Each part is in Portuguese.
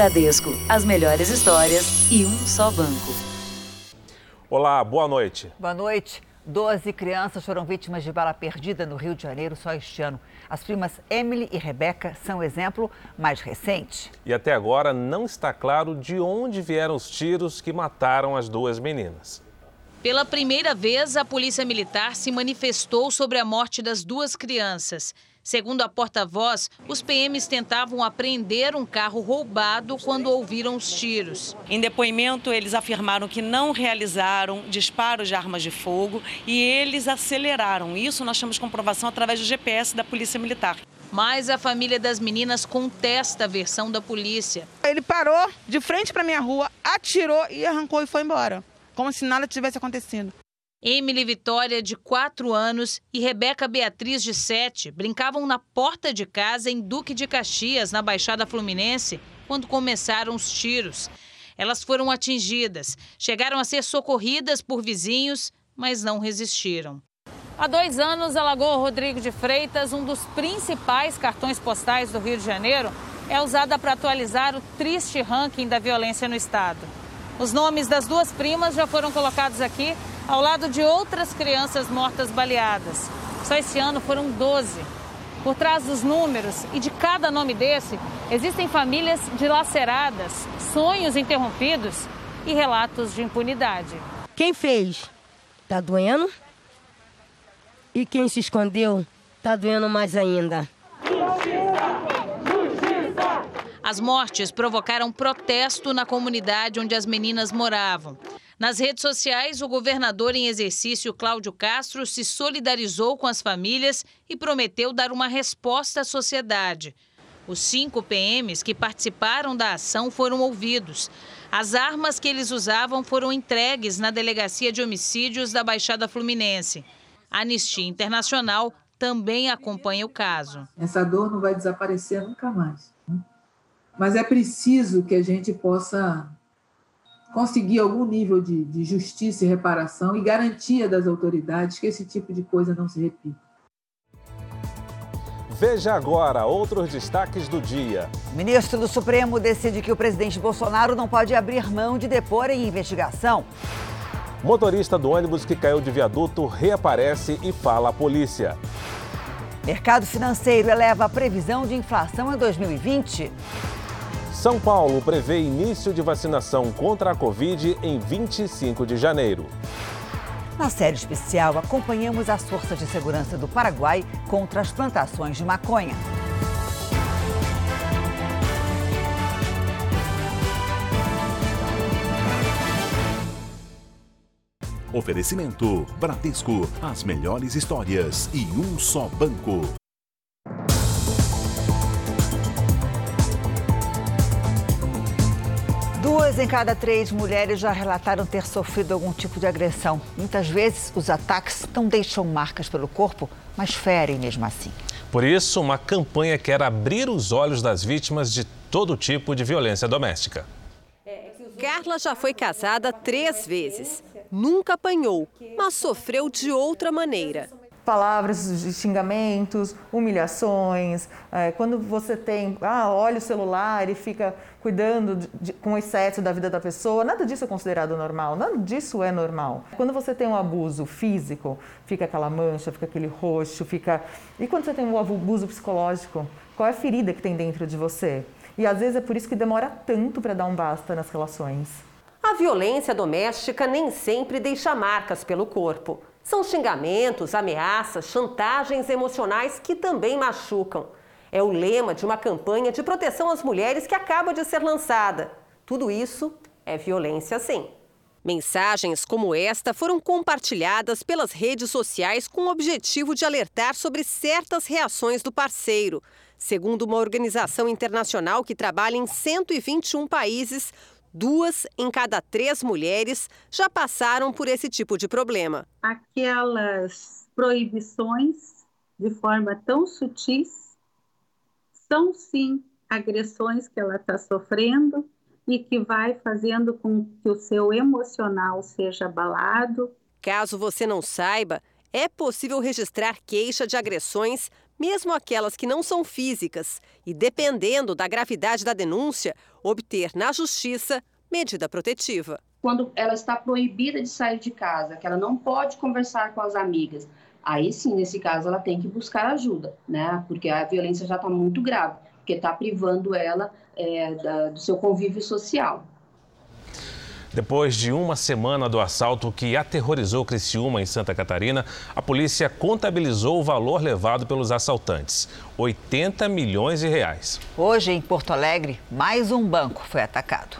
Bradesco, as melhores histórias e um só banco. Olá, boa noite. Boa noite. Doze crianças foram vítimas de bala perdida no Rio de Janeiro só este ano. As primas Emily e Rebeca são o exemplo mais recente. E até agora não está claro de onde vieram os tiros que mataram as duas meninas. Pela primeira vez, a Polícia Militar se manifestou sobre a morte das duas crianças. Segundo a porta-voz, os PMs tentavam apreender um carro roubado quando ouviram os tiros. Em depoimento, eles afirmaram que não realizaram disparos de armas de fogo e eles aceleraram. Isso nós temos comprovação através do GPS da Polícia Militar. Mas a família das meninas contesta a versão da polícia. Ele parou de frente para minha rua, atirou e arrancou e foi embora, como se nada tivesse acontecido. Emily Vitória, de 4 anos, e Rebeca Beatriz, de 7, brincavam na porta de casa em Duque de Caxias, na Baixada Fluminense, quando começaram os tiros. Elas foram atingidas, chegaram a ser socorridas por vizinhos, mas não resistiram. Há dois anos, a Lagoa Rodrigo de Freitas, um dos principais cartões postais do Rio de Janeiro, é usada para atualizar o triste ranking da violência no estado. Os nomes das duas primas já foram colocados aqui ao lado de outras crianças mortas baleadas. Só esse ano foram 12. Por trás dos números e de cada nome desse, existem famílias dilaceradas, sonhos interrompidos e relatos de impunidade. Quem fez? Tá doendo? E quem se escondeu? Tá doendo mais ainda. As mortes provocaram protesto na comunidade onde as meninas moravam. Nas redes sociais, o governador em exercício Cláudio Castro se solidarizou com as famílias e prometeu dar uma resposta à sociedade. Os cinco PMs que participaram da ação foram ouvidos. As armas que eles usavam foram entregues na Delegacia de Homicídios da Baixada Fluminense. A Anistia Internacional também acompanha o caso. Essa dor não vai desaparecer nunca mais. Mas é preciso que a gente possa conseguir algum nível de, de justiça e reparação e garantia das autoridades que esse tipo de coisa não se repita. Veja agora outros destaques do dia. O ministro do Supremo decide que o presidente Bolsonaro não pode abrir mão de depor em investigação. Motorista do ônibus que caiu de viaduto reaparece e fala à polícia. Mercado financeiro eleva a previsão de inflação em 2020. São Paulo prevê início de vacinação contra a Covid em 25 de janeiro. Na série especial, acompanhamos as forças de segurança do Paraguai contra as plantações de maconha. Oferecimento Bradesco, as melhores histórias e um só banco. Duas em cada três mulheres já relataram ter sofrido algum tipo de agressão. Muitas vezes, os ataques não deixam marcas pelo corpo, mas ferem mesmo assim. Por isso, uma campanha quer abrir os olhos das vítimas de todo tipo de violência doméstica. Carla já foi casada três vezes. Nunca apanhou, mas sofreu de outra maneira palavras de xingamentos, humilhações. É, quando você tem, ah, olha o celular e fica cuidando de, de, com excesso da vida da pessoa, nada disso é considerado normal, nada disso é normal. Quando você tem um abuso físico, fica aquela mancha, fica aquele roxo, fica. E quando você tem um abuso psicológico, qual é a ferida que tem dentro de você? E às vezes é por isso que demora tanto para dar um basta nas relações. A violência doméstica nem sempre deixa marcas pelo corpo. São xingamentos, ameaças, chantagens emocionais que também machucam. É o lema de uma campanha de proteção às mulheres que acaba de ser lançada. Tudo isso é violência, sim. Mensagens como esta foram compartilhadas pelas redes sociais com o objetivo de alertar sobre certas reações do parceiro. Segundo uma organização internacional que trabalha em 121 países, Duas em cada três mulheres já passaram por esse tipo de problema. Aquelas proibições de forma tão sutis são sim agressões que ela está sofrendo e que vai fazendo com que o seu emocional seja abalado. Caso você não saiba, é possível registrar queixa de agressões mesmo aquelas que não são físicas, e dependendo da gravidade da denúncia, obter na justiça medida protetiva. Quando ela está proibida de sair de casa, que ela não pode conversar com as amigas, aí sim, nesse caso, ela tem que buscar ajuda, né? Porque a violência já está muito grave, porque está privando ela é, da, do seu convívio social. Depois de uma semana do assalto que aterrorizou Criciúma, em Santa Catarina, a polícia contabilizou o valor levado pelos assaltantes: 80 milhões de reais. Hoje, em Porto Alegre, mais um banco foi atacado.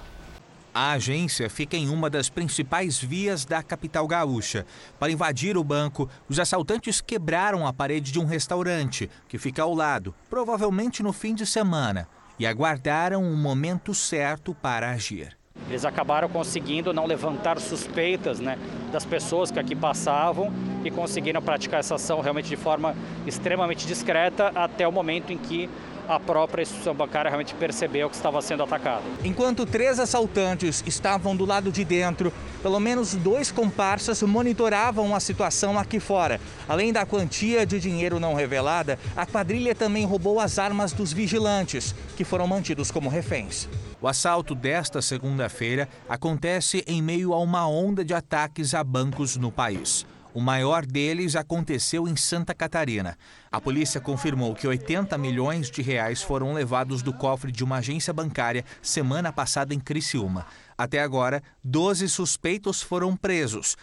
A agência fica em uma das principais vias da capital gaúcha. Para invadir o banco, os assaltantes quebraram a parede de um restaurante, que fica ao lado, provavelmente no fim de semana, e aguardaram o momento certo para agir. Eles acabaram conseguindo não levantar suspeitas né, das pessoas que aqui passavam e conseguiram praticar essa ação realmente de forma extremamente discreta até o momento em que a própria instituição bancária realmente percebeu que estava sendo atacada. Enquanto três assaltantes estavam do lado de dentro, pelo menos dois comparsas monitoravam a situação aqui fora. Além da quantia de dinheiro não revelada, a quadrilha também roubou as armas dos vigilantes, que foram mantidos como reféns. O assalto desta segunda-feira acontece em meio a uma onda de ataques a bancos no país. O maior deles aconteceu em Santa Catarina. A polícia confirmou que 80 milhões de reais foram levados do cofre de uma agência bancária semana passada em Criciúma. Até agora, 12 suspeitos foram presos.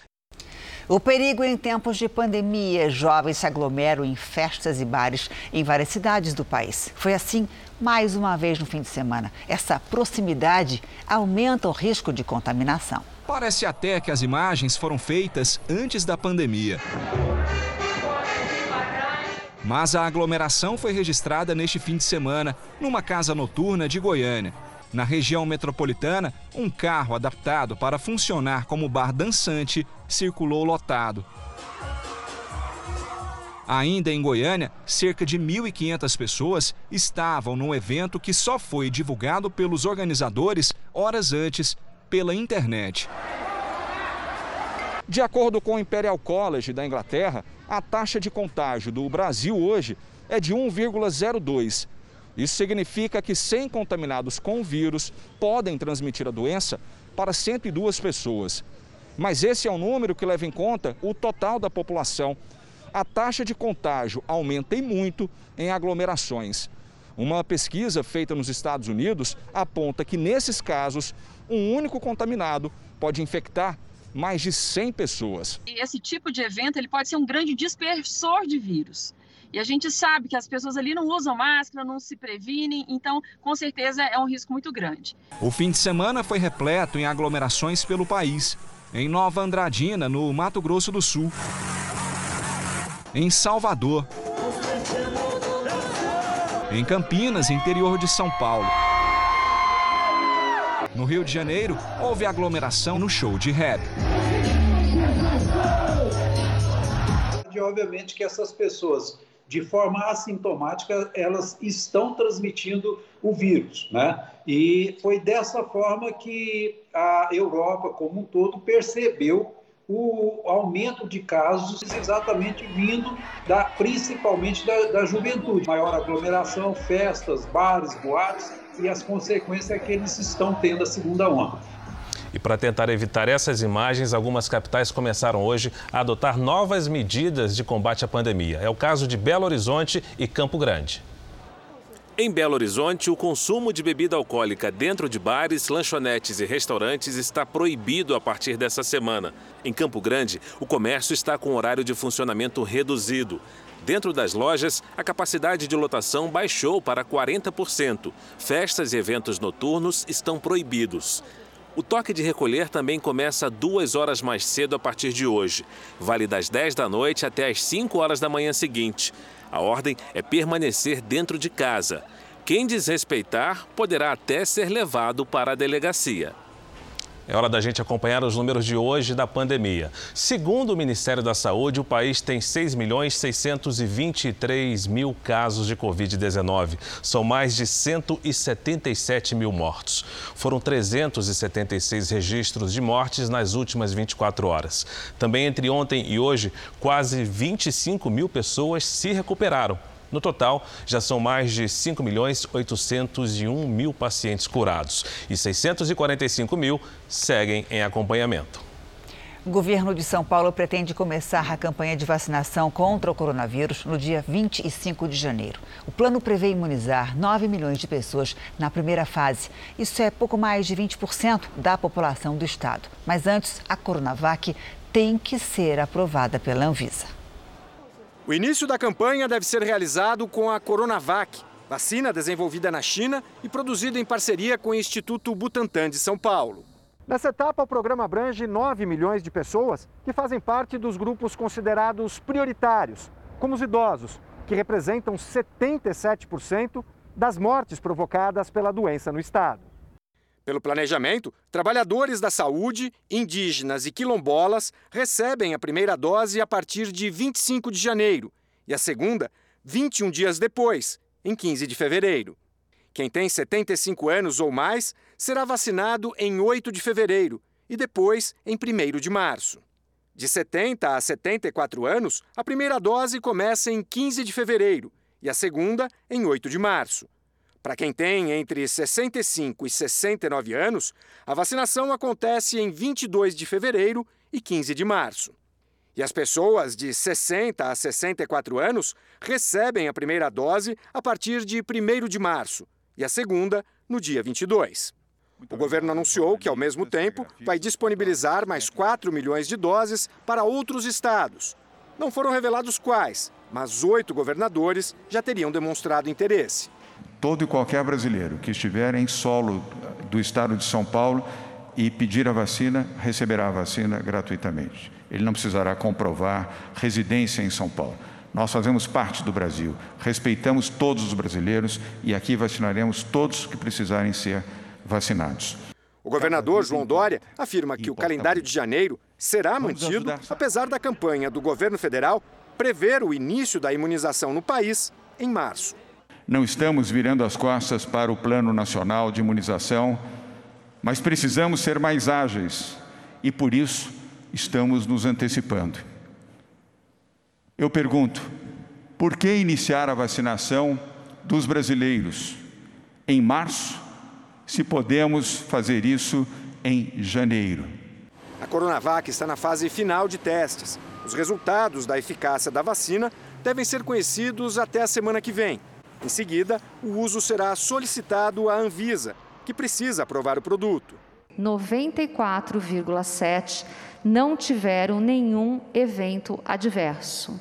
O perigo em tempos de pandemia, jovens se aglomeram em festas e bares em várias cidades do país. Foi assim mais uma vez no fim de semana. Essa proximidade aumenta o risco de contaminação. Parece até que as imagens foram feitas antes da pandemia. Mas a aglomeração foi registrada neste fim de semana, numa casa noturna de Goiânia. Na região metropolitana, um carro adaptado para funcionar como bar dançante circulou lotado. Ainda em Goiânia, cerca de 1.500 pessoas estavam no evento que só foi divulgado pelos organizadores horas antes pela internet. De acordo com o Imperial College da Inglaterra, a taxa de contágio do Brasil hoje é de 1,02. Isso significa que 100 contaminados com o vírus podem transmitir a doença para 102 pessoas. Mas esse é o número que leva em conta o total da população. A taxa de contágio aumenta e muito em aglomerações. Uma pesquisa feita nos Estados Unidos aponta que nesses casos um único contaminado pode infectar mais de 100 pessoas. Esse tipo de evento ele pode ser um grande dispersor de vírus. E a gente sabe que as pessoas ali não usam máscara, não se previnem, então com certeza é um risco muito grande. O fim de semana foi repleto em aglomerações pelo país. Em Nova Andradina, no Mato Grosso do Sul. Em Salvador. Em Campinas, interior de São Paulo. No Rio de Janeiro, houve aglomeração no show de rap. E obviamente que essas pessoas, de forma assintomática, elas estão transmitindo o vírus, né? E foi dessa forma que a Europa como um todo percebeu o aumento de casos exatamente vindo da, principalmente da, da juventude. Maior aglomeração, festas, bares, boates e as consequências que eles estão tendo a segunda onda. E para tentar evitar essas imagens, algumas capitais começaram hoje a adotar novas medidas de combate à pandemia. É o caso de Belo Horizonte e Campo Grande. Em Belo Horizonte, o consumo de bebida alcoólica dentro de bares, lanchonetes e restaurantes está proibido a partir dessa semana. Em Campo Grande, o comércio está com horário de funcionamento reduzido. Dentro das lojas, a capacidade de lotação baixou para 40%. Festas e eventos noturnos estão proibidos. O toque de recolher também começa duas horas mais cedo a partir de hoje. Vale das 10 da noite até as 5 horas da manhã seguinte. A ordem é permanecer dentro de casa. Quem desrespeitar poderá até ser levado para a delegacia. É hora da gente acompanhar os números de hoje da pandemia. Segundo o Ministério da Saúde, o país tem 6 milhões 623 mil casos de Covid-19. São mais de 177 mil mortos. Foram 376 registros de mortes nas últimas 24 horas. Também entre ontem e hoje, quase 25 mil pessoas se recuperaram. No total, já são mais de 5 milhões 801 mil pacientes curados e 645 mil seguem em acompanhamento. O governo de São Paulo pretende começar a campanha de vacinação contra o coronavírus no dia 25 de janeiro. O plano prevê imunizar 9 milhões de pessoas na primeira fase. Isso é pouco mais de 20% da população do estado. Mas antes, a Coronavac tem que ser aprovada pela Anvisa. O início da campanha deve ser realizado com a Coronavac, vacina desenvolvida na China e produzida em parceria com o Instituto Butantan de São Paulo. Nessa etapa, o programa abrange 9 milhões de pessoas que fazem parte dos grupos considerados prioritários, como os idosos, que representam 77% das mortes provocadas pela doença no estado. Pelo planejamento, trabalhadores da saúde, indígenas e quilombolas recebem a primeira dose a partir de 25 de janeiro e a segunda 21 dias depois, em 15 de fevereiro. Quem tem 75 anos ou mais será vacinado em 8 de fevereiro e depois em 1 de março. De 70 a 74 anos, a primeira dose começa em 15 de fevereiro e a segunda em 8 de março. Para quem tem entre 65 e 69 anos, a vacinação acontece em 22 de fevereiro e 15 de março. E as pessoas de 60 a 64 anos recebem a primeira dose a partir de 1 de março e a segunda no dia 22. O governo anunciou que, ao mesmo tempo, vai disponibilizar mais 4 milhões de doses para outros estados. Não foram revelados quais, mas oito governadores já teriam demonstrado interesse. Todo e qualquer brasileiro que estiver em solo do estado de São Paulo e pedir a vacina, receberá a vacina gratuitamente. Ele não precisará comprovar residência em São Paulo. Nós fazemos parte do Brasil, respeitamos todos os brasileiros e aqui vacinaremos todos que precisarem ser vacinados. O governador João Dória afirma que o calendário de janeiro será mantido, apesar da campanha do governo federal prever o início da imunização no país em março. Não estamos virando as costas para o Plano Nacional de Imunização, mas precisamos ser mais ágeis e, por isso, estamos nos antecipando. Eu pergunto, por que iniciar a vacinação dos brasileiros em março, se podemos fazer isso em janeiro? A Coronavac está na fase final de testes. Os resultados da eficácia da vacina devem ser conhecidos até a semana que vem. Em seguida, o uso será solicitado à Anvisa, que precisa aprovar o produto. 94,7 não tiveram nenhum evento adverso.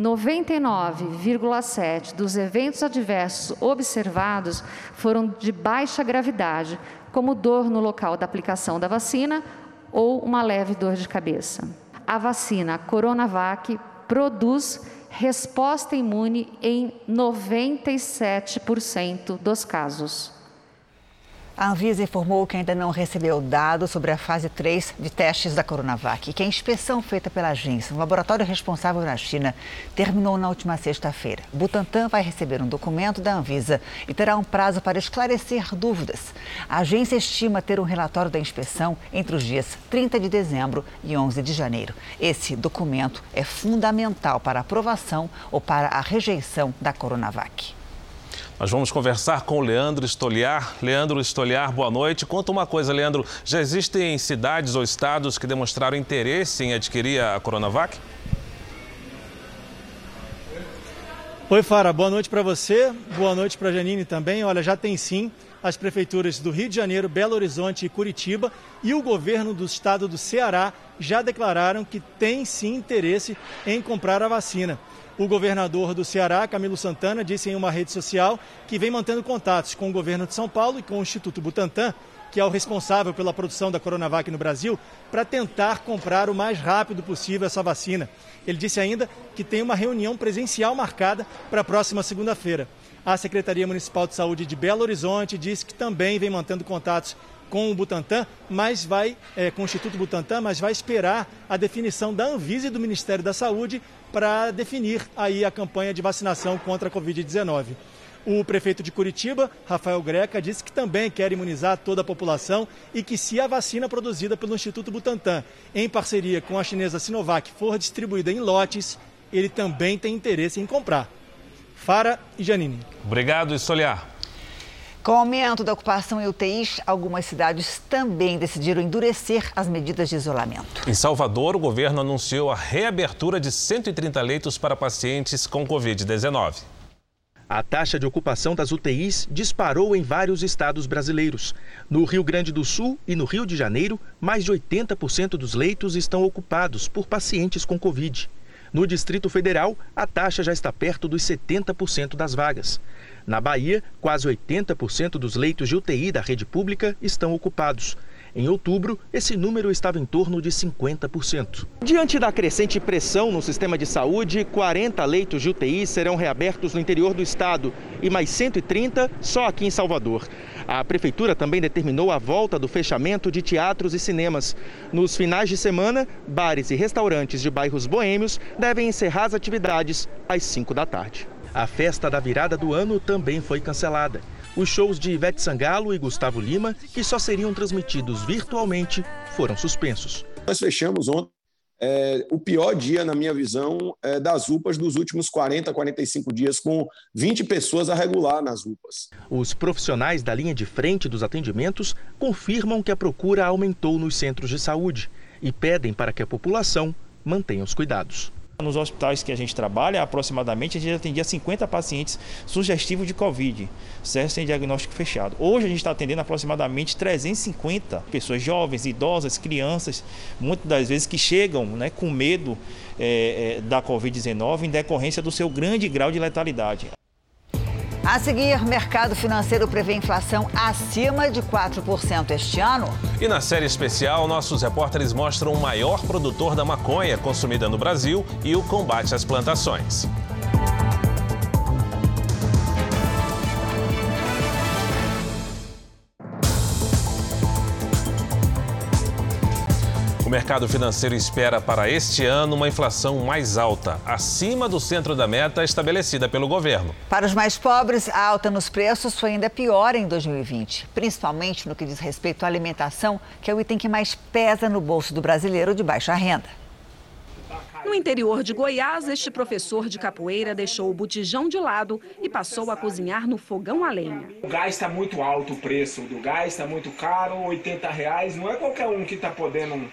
99,7 dos eventos adversos observados foram de baixa gravidade, como dor no local da aplicação da vacina ou uma leve dor de cabeça. A vacina Coronavac produz resposta imune em 97% dos casos. A Anvisa informou que ainda não recebeu dados sobre a fase 3 de testes da Coronavac e que a inspeção feita pela agência, um laboratório responsável na China, terminou na última sexta-feira. Butantan vai receber um documento da Anvisa e terá um prazo para esclarecer dúvidas. A agência estima ter um relatório da inspeção entre os dias 30 de dezembro e 11 de janeiro. Esse documento é fundamental para a aprovação ou para a rejeição da Coronavac. Nós vamos conversar com o Leandro Estoliar. Leandro Estoliar, boa noite. Conta uma coisa, Leandro. Já existem cidades ou estados que demonstraram interesse em adquirir a Coronavac? Oi, Fara. Boa noite para você. Boa noite para a Janine também. Olha, já tem sim as prefeituras do Rio de Janeiro, Belo Horizonte e Curitiba e o governo do estado do Ceará já declararam que tem sim interesse em comprar a vacina. O governador do Ceará, Camilo Santana, disse em uma rede social que vem mantendo contatos com o governo de São Paulo e com o Instituto Butantan, que é o responsável pela produção da Coronavac no Brasil, para tentar comprar o mais rápido possível essa vacina. Ele disse ainda que tem uma reunião presencial marcada para a próxima segunda-feira. A Secretaria Municipal de Saúde de Belo Horizonte disse que também vem mantendo contatos com o Butantan, mas vai, é, com o Instituto Butantan, mas vai esperar a definição da Anvisa e do Ministério da Saúde para definir aí a campanha de vacinação contra a Covid-19. O prefeito de Curitiba, Rafael Greca, disse que também quer imunizar toda a população e que se a vacina produzida pelo Instituto Butantan, em parceria com a chinesa Sinovac, for distribuída em lotes, ele também tem interesse em comprar. Fara e Janine. Obrigado, Soliar. Com o aumento da ocupação em UTIs, algumas cidades também decidiram endurecer as medidas de isolamento. Em Salvador, o governo anunciou a reabertura de 130 leitos para pacientes com Covid-19. A taxa de ocupação das UTIs disparou em vários estados brasileiros. No Rio Grande do Sul e no Rio de Janeiro, mais de 80% dos leitos estão ocupados por pacientes com Covid. No Distrito Federal, a taxa já está perto dos 70% das vagas. Na Bahia, quase 80% dos leitos de UTI da rede pública estão ocupados. Em outubro, esse número estava em torno de 50%. Diante da crescente pressão no sistema de saúde, 40 leitos de UTI serão reabertos no interior do estado e mais 130 só aqui em Salvador. A prefeitura também determinou a volta do fechamento de teatros e cinemas. Nos finais de semana, bares e restaurantes de bairros boêmios devem encerrar as atividades às 5 da tarde. A festa da virada do ano também foi cancelada. Os shows de Ivete Sangalo e Gustavo Lima, que só seriam transmitidos virtualmente, foram suspensos. Nós fechamos ontem é, o pior dia, na minha visão, é, das UPAs dos últimos 40, 45 dias, com 20 pessoas a regular nas UPAs. Os profissionais da linha de frente dos atendimentos confirmam que a procura aumentou nos centros de saúde e pedem para que a população mantenha os cuidados. Nos hospitais que a gente trabalha, aproximadamente, a gente atendia 50 pacientes sugestivos de Covid, certo? Sem diagnóstico fechado. Hoje a gente está atendendo aproximadamente 350 pessoas jovens, idosas, crianças, muitas das vezes que chegam né, com medo é, é, da Covid-19 em decorrência do seu grande grau de letalidade. A seguir, mercado financeiro prevê inflação acima de 4% este ano. E na série especial, nossos repórteres mostram o maior produtor da maconha consumida no Brasil e o combate às plantações. Mercado financeiro espera para este ano uma inflação mais alta, acima do centro da meta estabelecida pelo governo. Para os mais pobres, a alta nos preços foi ainda pior em 2020, principalmente no que diz respeito à alimentação, que é o item que mais pesa no bolso do brasileiro de baixa renda. No interior de Goiás, este professor de capoeira deixou o botijão de lado e passou a cozinhar no fogão a lenha. O gás está muito alto, o preço do gás está muito caro, 80 reais. Não é qualquer um que está podendo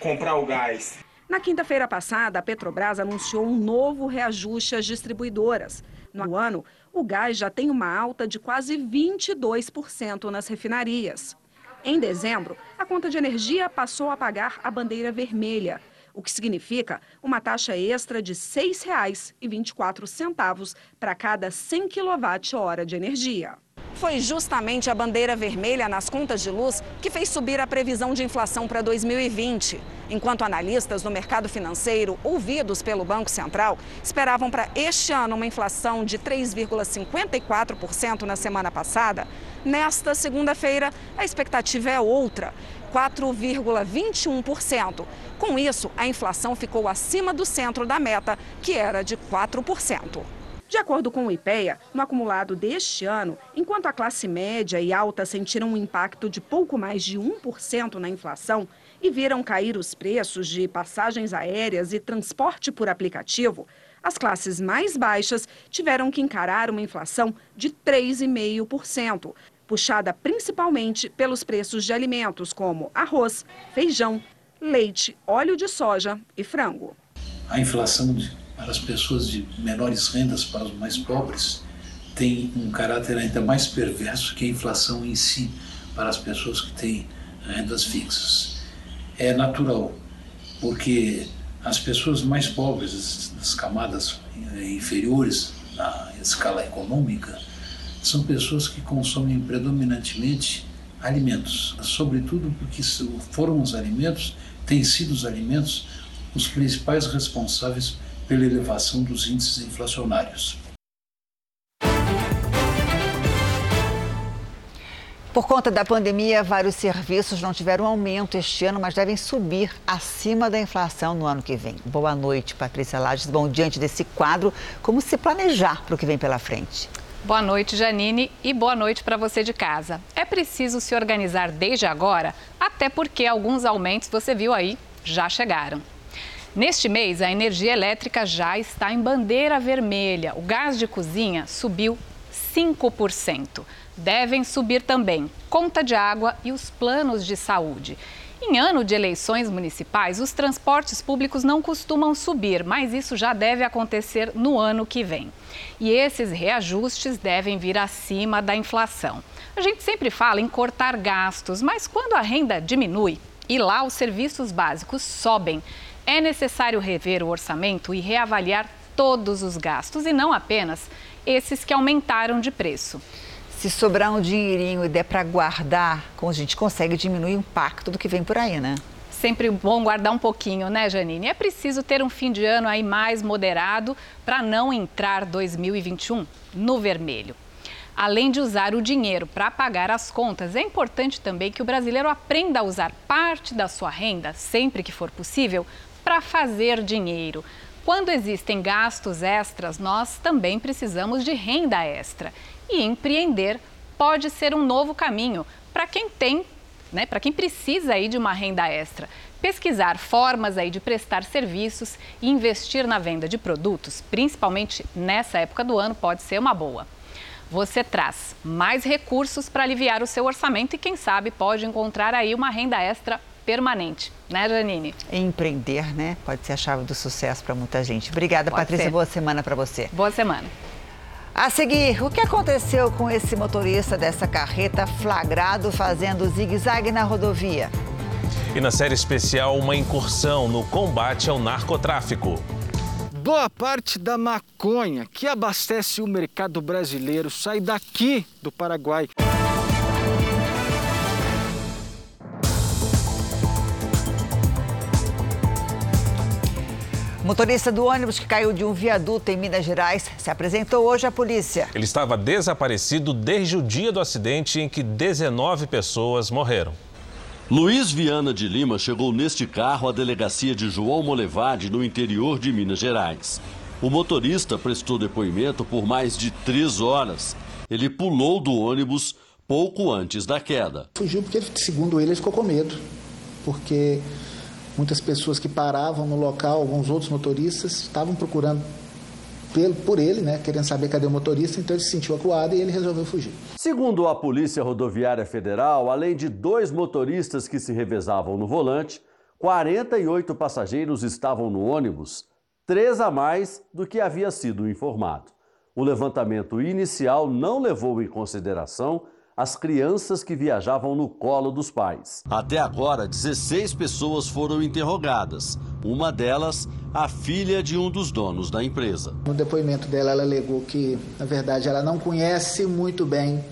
comprar o gás. Na quinta-feira passada, a Petrobras anunciou um novo reajuste às distribuidoras. No ano, o gás já tem uma alta de quase 22% nas refinarias. Em dezembro, a conta de energia passou a pagar a bandeira vermelha, o que significa uma taxa extra de R$ 6,24 para cada 100 kWh de energia. Foi justamente a bandeira vermelha nas contas de luz que fez subir a previsão de inflação para 2020. Enquanto analistas no mercado financeiro, ouvidos pelo Banco Central, esperavam para este ano uma inflação de 3,54% na semana passada, nesta segunda-feira a expectativa é outra, 4,21%. Com isso, a inflação ficou acima do centro da meta, que era de 4%. De acordo com o IPEA, no acumulado deste ano, enquanto a classe média e alta sentiram um impacto de pouco mais de 1% na inflação e viram cair os preços de passagens aéreas e transporte por aplicativo, as classes mais baixas tiveram que encarar uma inflação de 3,5%, puxada principalmente pelos preços de alimentos como arroz, feijão, leite, óleo de soja e frango. A inflação de para as pessoas de menores rendas, para os mais pobres, tem um caráter ainda mais perverso que a inflação em si para as pessoas que têm rendas fixas. É natural, porque as pessoas mais pobres, das camadas inferiores na escala econômica, são pessoas que consomem predominantemente alimentos, sobretudo porque foram os alimentos, têm sido os alimentos os principais responsáveis pela elevação dos índices inflacionários. Por conta da pandemia, vários serviços não tiveram aumento este ano, mas devem subir acima da inflação no ano que vem. Boa noite, Patrícia Lages. Bom, diante desse quadro, como se planejar para o que vem pela frente? Boa noite, Janine, e boa noite para você de casa. É preciso se organizar desde agora, até porque alguns aumentos, você viu aí, já chegaram. Neste mês, a energia elétrica já está em bandeira vermelha. O gás de cozinha subiu 5%. Devem subir também conta de água e os planos de saúde. Em ano de eleições municipais, os transportes públicos não costumam subir, mas isso já deve acontecer no ano que vem. E esses reajustes devem vir acima da inflação. A gente sempre fala em cortar gastos, mas quando a renda diminui e lá os serviços básicos sobem, é necessário rever o orçamento e reavaliar todos os gastos e não apenas esses que aumentaram de preço. Se sobrar um dinheirinho e der para guardar, a gente consegue diminuir o impacto do que vem por aí, né? Sempre bom guardar um pouquinho, né, Janine? É preciso ter um fim de ano aí mais moderado para não entrar 2021 no vermelho. Além de usar o dinheiro para pagar as contas, é importante também que o brasileiro aprenda a usar parte da sua renda, sempre que for possível, para fazer dinheiro. Quando existem gastos extras, nós também precisamos de renda extra. E empreender pode ser um novo caminho para quem tem, né, para quem precisa aí de uma renda extra. Pesquisar formas aí de prestar serviços e investir na venda de produtos, principalmente nessa época do ano, pode ser uma boa. Você traz mais recursos para aliviar o seu orçamento e, quem sabe, pode encontrar aí uma renda extra permanente, né, Janine? Empreender, né? Pode ser a chave do sucesso para muita gente. Obrigada, Pode Patrícia. Ser. Boa semana para você. Boa semana. A seguir, o que aconteceu com esse motorista dessa carreta flagrado fazendo zigue-zague na rodovia? E na série especial, uma incursão no combate ao narcotráfico. Boa parte da maconha que abastece o mercado brasileiro sai daqui do Paraguai. Motorista do ônibus que caiu de um viaduto em Minas Gerais se apresentou hoje à polícia. Ele estava desaparecido desde o dia do acidente em que 19 pessoas morreram. Luiz Viana de Lima chegou neste carro à delegacia de João Molevade, no interior de Minas Gerais. O motorista prestou depoimento por mais de três horas. Ele pulou do ônibus pouco antes da queda. Fugiu porque, segundo ele, ele ficou com medo. Porque Muitas pessoas que paravam no local, alguns outros motoristas, estavam procurando por ele, né, querendo saber cadê o motorista, então ele se sentiu acuado e ele resolveu fugir. Segundo a Polícia Rodoviária Federal, além de dois motoristas que se revezavam no volante, 48 passageiros estavam no ônibus, três a mais do que havia sido informado. O levantamento inicial não levou em consideração as crianças que viajavam no colo dos pais. Até agora, 16 pessoas foram interrogadas. Uma delas, a filha de um dos donos da empresa. No depoimento dela, ela alegou que, na verdade, ela não conhece muito bem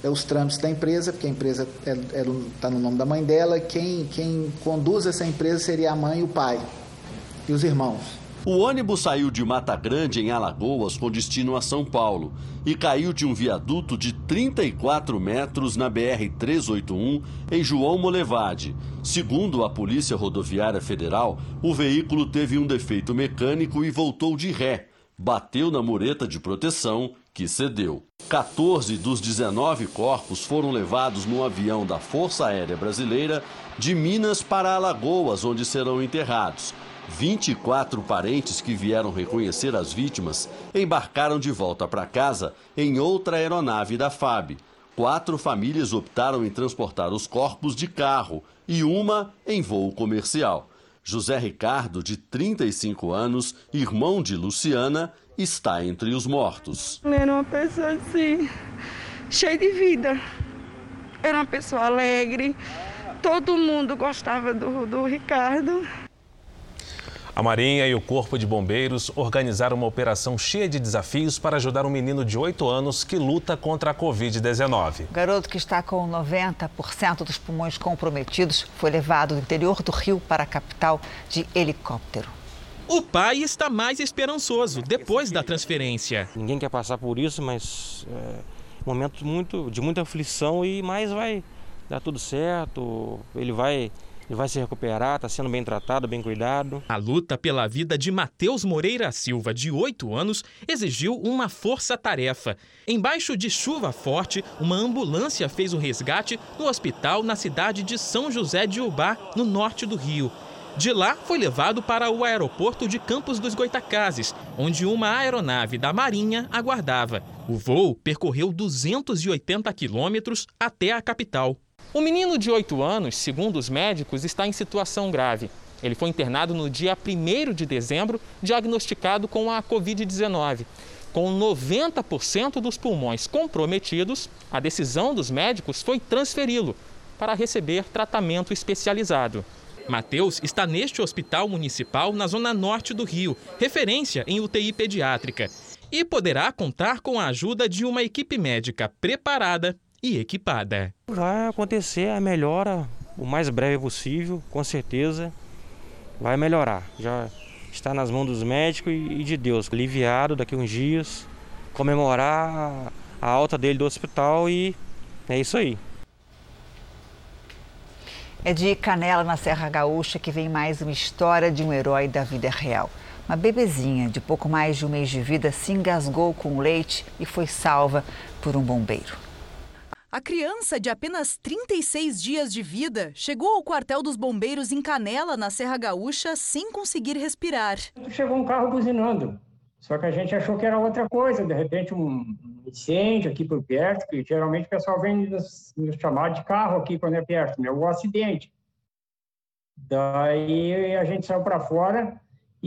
é, os trâmites da empresa, porque a empresa está é, é, tá no nome da mãe dela. Quem, quem conduz essa empresa seria a mãe e o pai, e os irmãos. O ônibus saiu de Mata Grande, em Alagoas, com destino a São Paulo, e caiu de um viaduto de 34 metros na BR-381, em João Molevade. Segundo a Polícia Rodoviária Federal, o veículo teve um defeito mecânico e voltou de ré. Bateu na mureta de proteção, que cedeu. 14 dos 19 corpos foram levados no avião da Força Aérea Brasileira de Minas para Alagoas, onde serão enterrados. 24 parentes que vieram reconhecer as vítimas embarcaram de volta para casa em outra aeronave da FAB. Quatro famílias optaram em transportar os corpos de carro e uma em voo comercial. José Ricardo, de 35 anos, irmão de Luciana, está entre os mortos. Era uma pessoa assim, cheia de vida. Era uma pessoa alegre. Todo mundo gostava do, do Ricardo. A Marinha e o Corpo de Bombeiros organizaram uma operação cheia de desafios para ajudar um menino de 8 anos que luta contra a Covid-19. O garoto que está com 90% dos pulmões comprometidos foi levado do interior do Rio para a capital de helicóptero. O pai está mais esperançoso depois da transferência. Ninguém quer passar por isso, mas é um momento muito, de muita aflição e mais vai dar tudo certo. Ele vai ele vai se recuperar, está sendo bem tratado, bem cuidado. A luta pela vida de Matheus Moreira Silva, de 8 anos, exigiu uma força-tarefa. Embaixo de chuva forte, uma ambulância fez o resgate no hospital na cidade de São José de Ubá, no norte do Rio. De lá, foi levado para o aeroporto de Campos dos Goitacazes, onde uma aeronave da Marinha aguardava. O voo percorreu 280 quilômetros até a capital. O menino de 8 anos, segundo os médicos, está em situação grave. Ele foi internado no dia 1 de dezembro, diagnosticado com a Covid-19. Com 90% dos pulmões comprometidos, a decisão dos médicos foi transferi-lo para receber tratamento especializado. Mateus está neste hospital municipal na zona norte do Rio, referência em UTI pediátrica, e poderá contar com a ajuda de uma equipe médica preparada e equipada. Vai acontecer a melhora o mais breve possível, com certeza vai melhorar. Já está nas mãos dos médicos e de Deus. Aliviado daqui a uns dias, comemorar a alta dele do hospital e é isso aí. É de Canela, na Serra Gaúcha, que vem mais uma história de um herói da vida real. Uma bebezinha de pouco mais de um mês de vida se engasgou com leite e foi salva por um bombeiro. A criança de apenas 36 dias de vida chegou ao quartel dos bombeiros em Canela, na Serra Gaúcha, sem conseguir respirar. Chegou um carro buzinando, só que a gente achou que era outra coisa, de repente um incêndio aqui por perto, que geralmente o pessoal vem nos, nos chamar de carro aqui quando é perto, né? o acidente. Daí a gente saiu para fora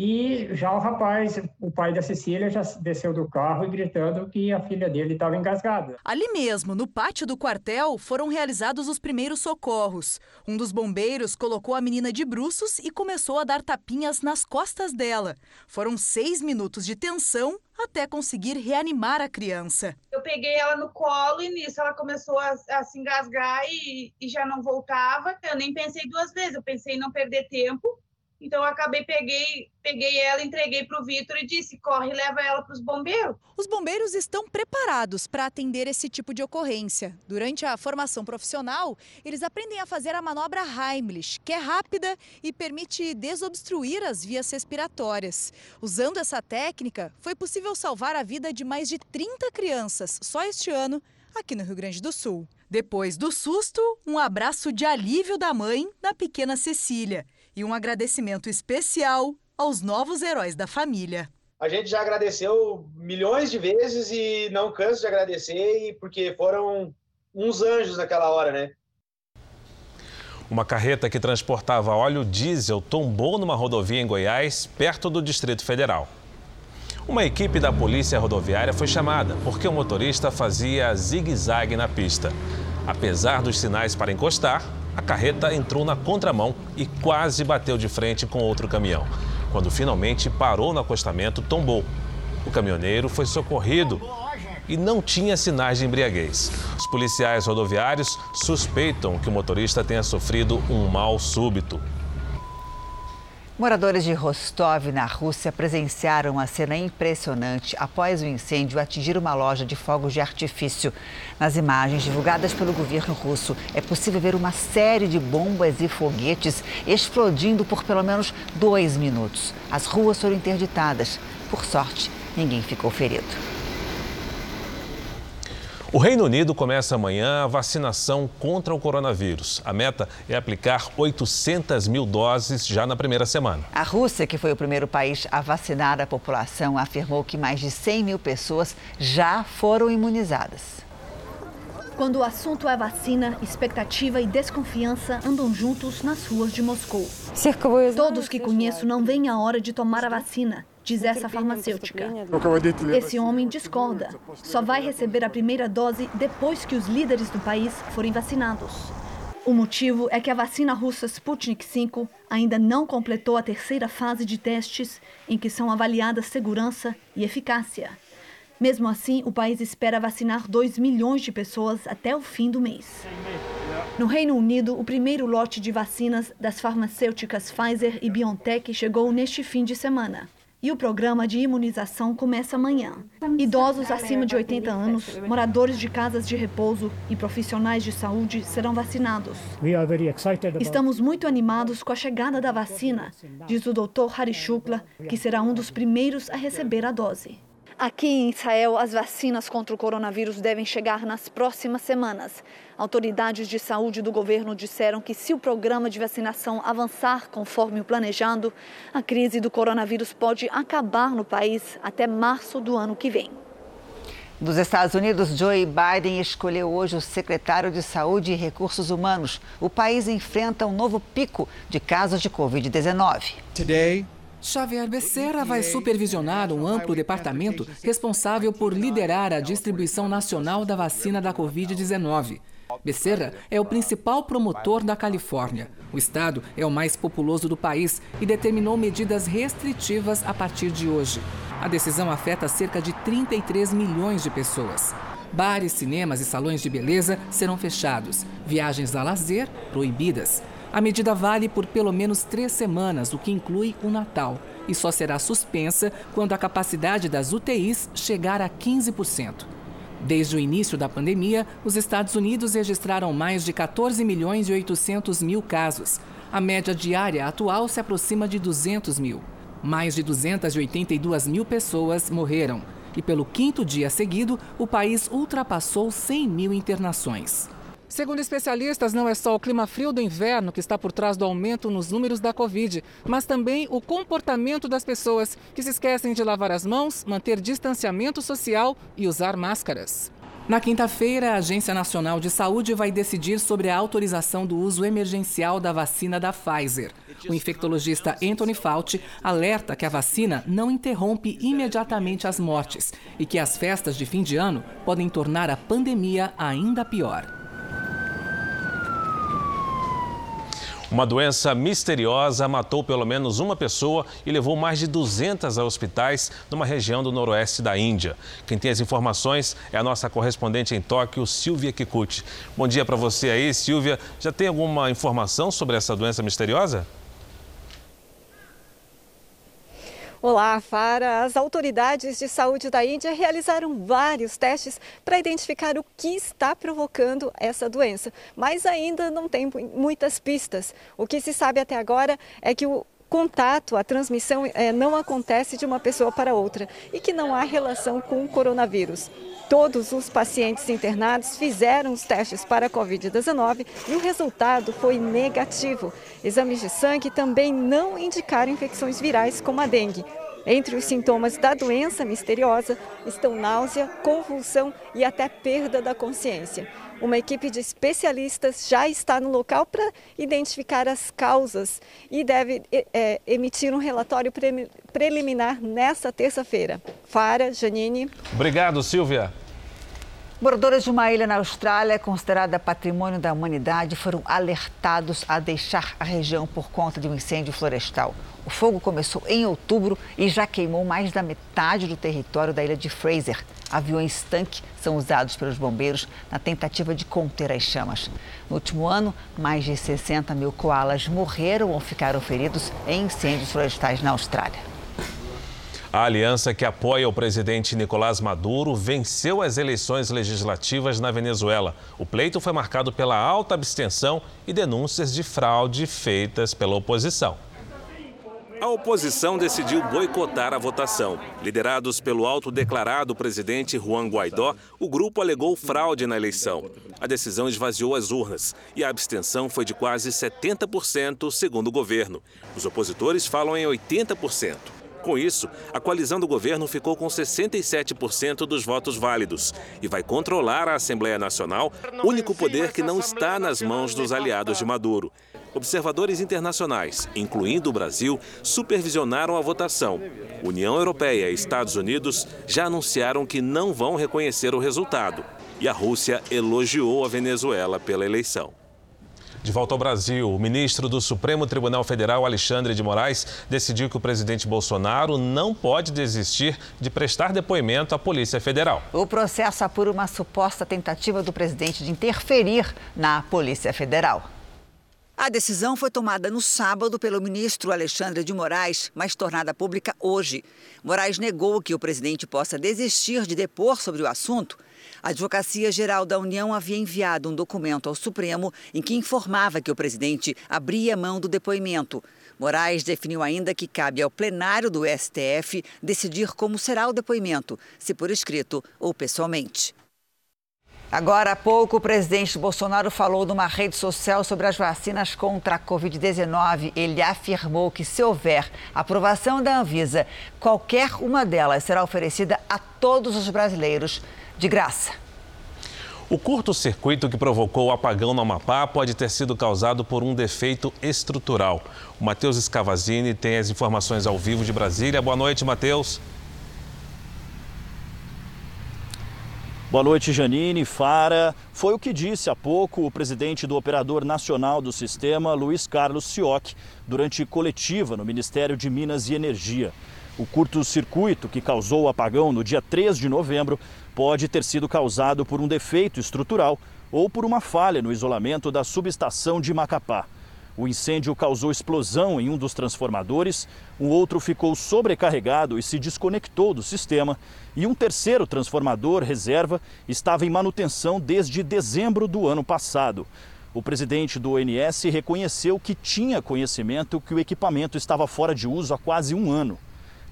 e já o rapaz, o pai da Cecília, já desceu do carro e gritando que a filha dele estava engasgada. Ali mesmo, no pátio do quartel, foram realizados os primeiros socorros. Um dos bombeiros colocou a menina de bruços e começou a dar tapinhas nas costas dela. Foram seis minutos de tensão até conseguir reanimar a criança. Eu peguei ela no colo e nisso ela começou a, a se engasgar e, e já não voltava. Eu nem pensei duas vezes, eu pensei em não perder tempo então eu acabei peguei, peguei ela, entreguei para o Vitor e disse: corre, leva ela para os bombeiros. Os bombeiros estão preparados para atender esse tipo de ocorrência. Durante a formação profissional, eles aprendem a fazer a manobra Heimlich, que é rápida e permite desobstruir as vias respiratórias. Usando essa técnica, foi possível salvar a vida de mais de 30 crianças só este ano aqui no Rio Grande do Sul. Depois do susto, um abraço de alívio da mãe da pequena Cecília e um agradecimento especial aos novos heróis da família. A gente já agradeceu milhões de vezes e não canso de agradecer, porque foram uns anjos naquela hora, né? Uma carreta que transportava óleo diesel tombou numa rodovia em Goiás, perto do Distrito Federal. Uma equipe da Polícia Rodoviária foi chamada porque o motorista fazia zigue-zague na pista. Apesar dos sinais para encostar, a carreta entrou na contramão e quase bateu de frente com outro caminhão. Quando finalmente parou no acostamento, tombou. O caminhoneiro foi socorrido e não tinha sinais de embriaguez. Os policiais rodoviários suspeitam que o motorista tenha sofrido um mal súbito. Moradores de Rostov, na Rússia, presenciaram uma cena impressionante após o incêndio atingir uma loja de fogos de artifício. Nas imagens divulgadas pelo governo russo, é possível ver uma série de bombas e foguetes explodindo por pelo menos dois minutos. As ruas foram interditadas. Por sorte, ninguém ficou ferido. O Reino Unido começa amanhã a vacinação contra o coronavírus. A meta é aplicar 800 mil doses já na primeira semana. A Rússia, que foi o primeiro país a vacinar a população, afirmou que mais de 100 mil pessoas já foram imunizadas. Quando o assunto é vacina, expectativa e desconfiança andam juntos nas ruas de Moscou. Todos que conheço não veem a hora de tomar a vacina diz essa farmacêutica. Esse homem discorda. Só vai receber a primeira dose depois que os líderes do país forem vacinados. O motivo é que a vacina russa Sputnik V ainda não completou a terceira fase de testes, em que são avaliadas segurança e eficácia. Mesmo assim, o país espera vacinar 2 milhões de pessoas até o fim do mês. No Reino Unido, o primeiro lote de vacinas das farmacêuticas Pfizer e BioNTech chegou neste fim de semana. E o programa de imunização começa amanhã. Idosos acima de 80 anos, moradores de casas de repouso e profissionais de saúde serão vacinados. Estamos muito animados com a chegada da vacina, diz o Dr. Hari Shukla, que será um dos primeiros a receber a dose. Aqui em Israel, as vacinas contra o coronavírus devem chegar nas próximas semanas. Autoridades de saúde do governo disseram que, se o programa de vacinação avançar conforme o planejado, a crise do coronavírus pode acabar no país até março do ano que vem. Dos Estados Unidos, Joe Biden escolheu hoje o secretário de Saúde e Recursos Humanos. O país enfrenta um novo pico de casos de Covid-19. Xavier Becerra vai supervisionar um amplo departamento responsável por liderar a distribuição nacional da vacina da Covid-19. Becerra é o principal promotor da Califórnia. O estado é o mais populoso do país e determinou medidas restritivas a partir de hoje. A decisão afeta cerca de 33 milhões de pessoas. Bares, cinemas e salões de beleza serão fechados. Viagens a lazer proibidas. A medida vale por pelo menos três semanas, o que inclui o Natal, e só será suspensa quando a capacidade das UTIs chegar a 15%. Desde o início da pandemia, os Estados Unidos registraram mais de 14 milhões e 800 mil casos. A média diária atual se aproxima de 200 mil. Mais de 282 mil pessoas morreram. E pelo quinto dia seguido, o país ultrapassou 100 mil internações. Segundo especialistas, não é só o clima frio do inverno que está por trás do aumento nos números da Covid, mas também o comportamento das pessoas que se esquecem de lavar as mãos, manter distanciamento social e usar máscaras. Na quinta-feira, a Agência Nacional de Saúde vai decidir sobre a autorização do uso emergencial da vacina da Pfizer. O infectologista Anthony Fauci alerta que a vacina não interrompe imediatamente as mortes e que as festas de fim de ano podem tornar a pandemia ainda pior. Uma doença misteriosa matou pelo menos uma pessoa e levou mais de 200 a hospitais numa região do noroeste da Índia. Quem tem as informações é a nossa correspondente em Tóquio, Silvia Kikuchi. Bom dia para você aí, Silvia. Já tem alguma informação sobre essa doença misteriosa? Olá, Fara. As autoridades de saúde da Índia realizaram vários testes para identificar o que está provocando essa doença, mas ainda não tem muitas pistas. O que se sabe até agora é que o contato, a transmissão é, não acontece de uma pessoa para outra e que não há relação com o coronavírus. Todos os pacientes internados fizeram os testes para a Covid-19 e o resultado foi negativo. Exames de sangue também não indicaram infecções virais como a dengue. Entre os sintomas da doença misteriosa estão náusea, convulsão e até perda da consciência. Uma equipe de especialistas já está no local para identificar as causas e deve é, emitir um relatório pre preliminar nesta terça-feira. Fara, Janine. Obrigado, Silvia. Moradores de uma ilha na Austrália, considerada patrimônio da humanidade, foram alertados a deixar a região por conta de um incêndio florestal. O fogo começou em outubro e já queimou mais da metade do território da ilha de Fraser. Aviões tanque são usados pelos bombeiros na tentativa de conter as chamas. No último ano, mais de 60 mil koalas morreram ou ficaram feridos em incêndios florestais na Austrália. A aliança que apoia o presidente Nicolás Maduro venceu as eleições legislativas na Venezuela. O pleito foi marcado pela alta abstenção e denúncias de fraude feitas pela oposição. A oposição decidiu boicotar a votação. Liderados pelo autodeclarado presidente Juan Guaidó, o grupo alegou fraude na eleição. A decisão esvaziou as urnas e a abstenção foi de quase 70%, segundo o governo. Os opositores falam em 80%. Com isso, a coalizão do governo ficou com 67% dos votos válidos e vai controlar a Assembleia Nacional, único poder que não está nas mãos dos aliados de Maduro. Observadores internacionais, incluindo o Brasil, supervisionaram a votação. União Europeia e Estados Unidos já anunciaram que não vão reconhecer o resultado. E a Rússia elogiou a Venezuela pela eleição. De volta ao Brasil, o ministro do Supremo Tribunal Federal, Alexandre de Moraes, decidiu que o presidente Bolsonaro não pode desistir de prestar depoimento à Polícia Federal. O processo apura uma suposta tentativa do presidente de interferir na Polícia Federal. A decisão foi tomada no sábado pelo ministro Alexandre de Moraes, mas tornada pública hoje. Moraes negou que o presidente possa desistir de depor sobre o assunto a Advocacia Geral da União havia enviado um documento ao Supremo em que informava que o presidente abria mão do depoimento. Moraes definiu ainda que cabe ao plenário do STF decidir como será o depoimento, se por escrito ou pessoalmente. Agora há pouco, o presidente Bolsonaro falou numa rede social sobre as vacinas contra a Covid-19. Ele afirmou que, se houver aprovação da Anvisa, qualquer uma delas será oferecida a todos os brasileiros de graça. O curto-circuito que provocou o apagão no Amapá pode ter sido causado por um defeito estrutural. O Matheus Escavazini tem as informações ao vivo de Brasília. Boa noite, Matheus. Boa noite, Janine, Fara. Foi o que disse há pouco o presidente do Operador Nacional do Sistema, Luiz Carlos Sioc, durante coletiva no Ministério de Minas e Energia. O curto-circuito que causou o apagão no dia 3 de novembro pode ter sido causado por um defeito estrutural ou por uma falha no isolamento da subestação de Macapá. O incêndio causou explosão em um dos transformadores, um outro ficou sobrecarregado e se desconectou do sistema, e um terceiro transformador reserva estava em manutenção desde dezembro do ano passado. O presidente do ONS reconheceu que tinha conhecimento que o equipamento estava fora de uso há quase um ano.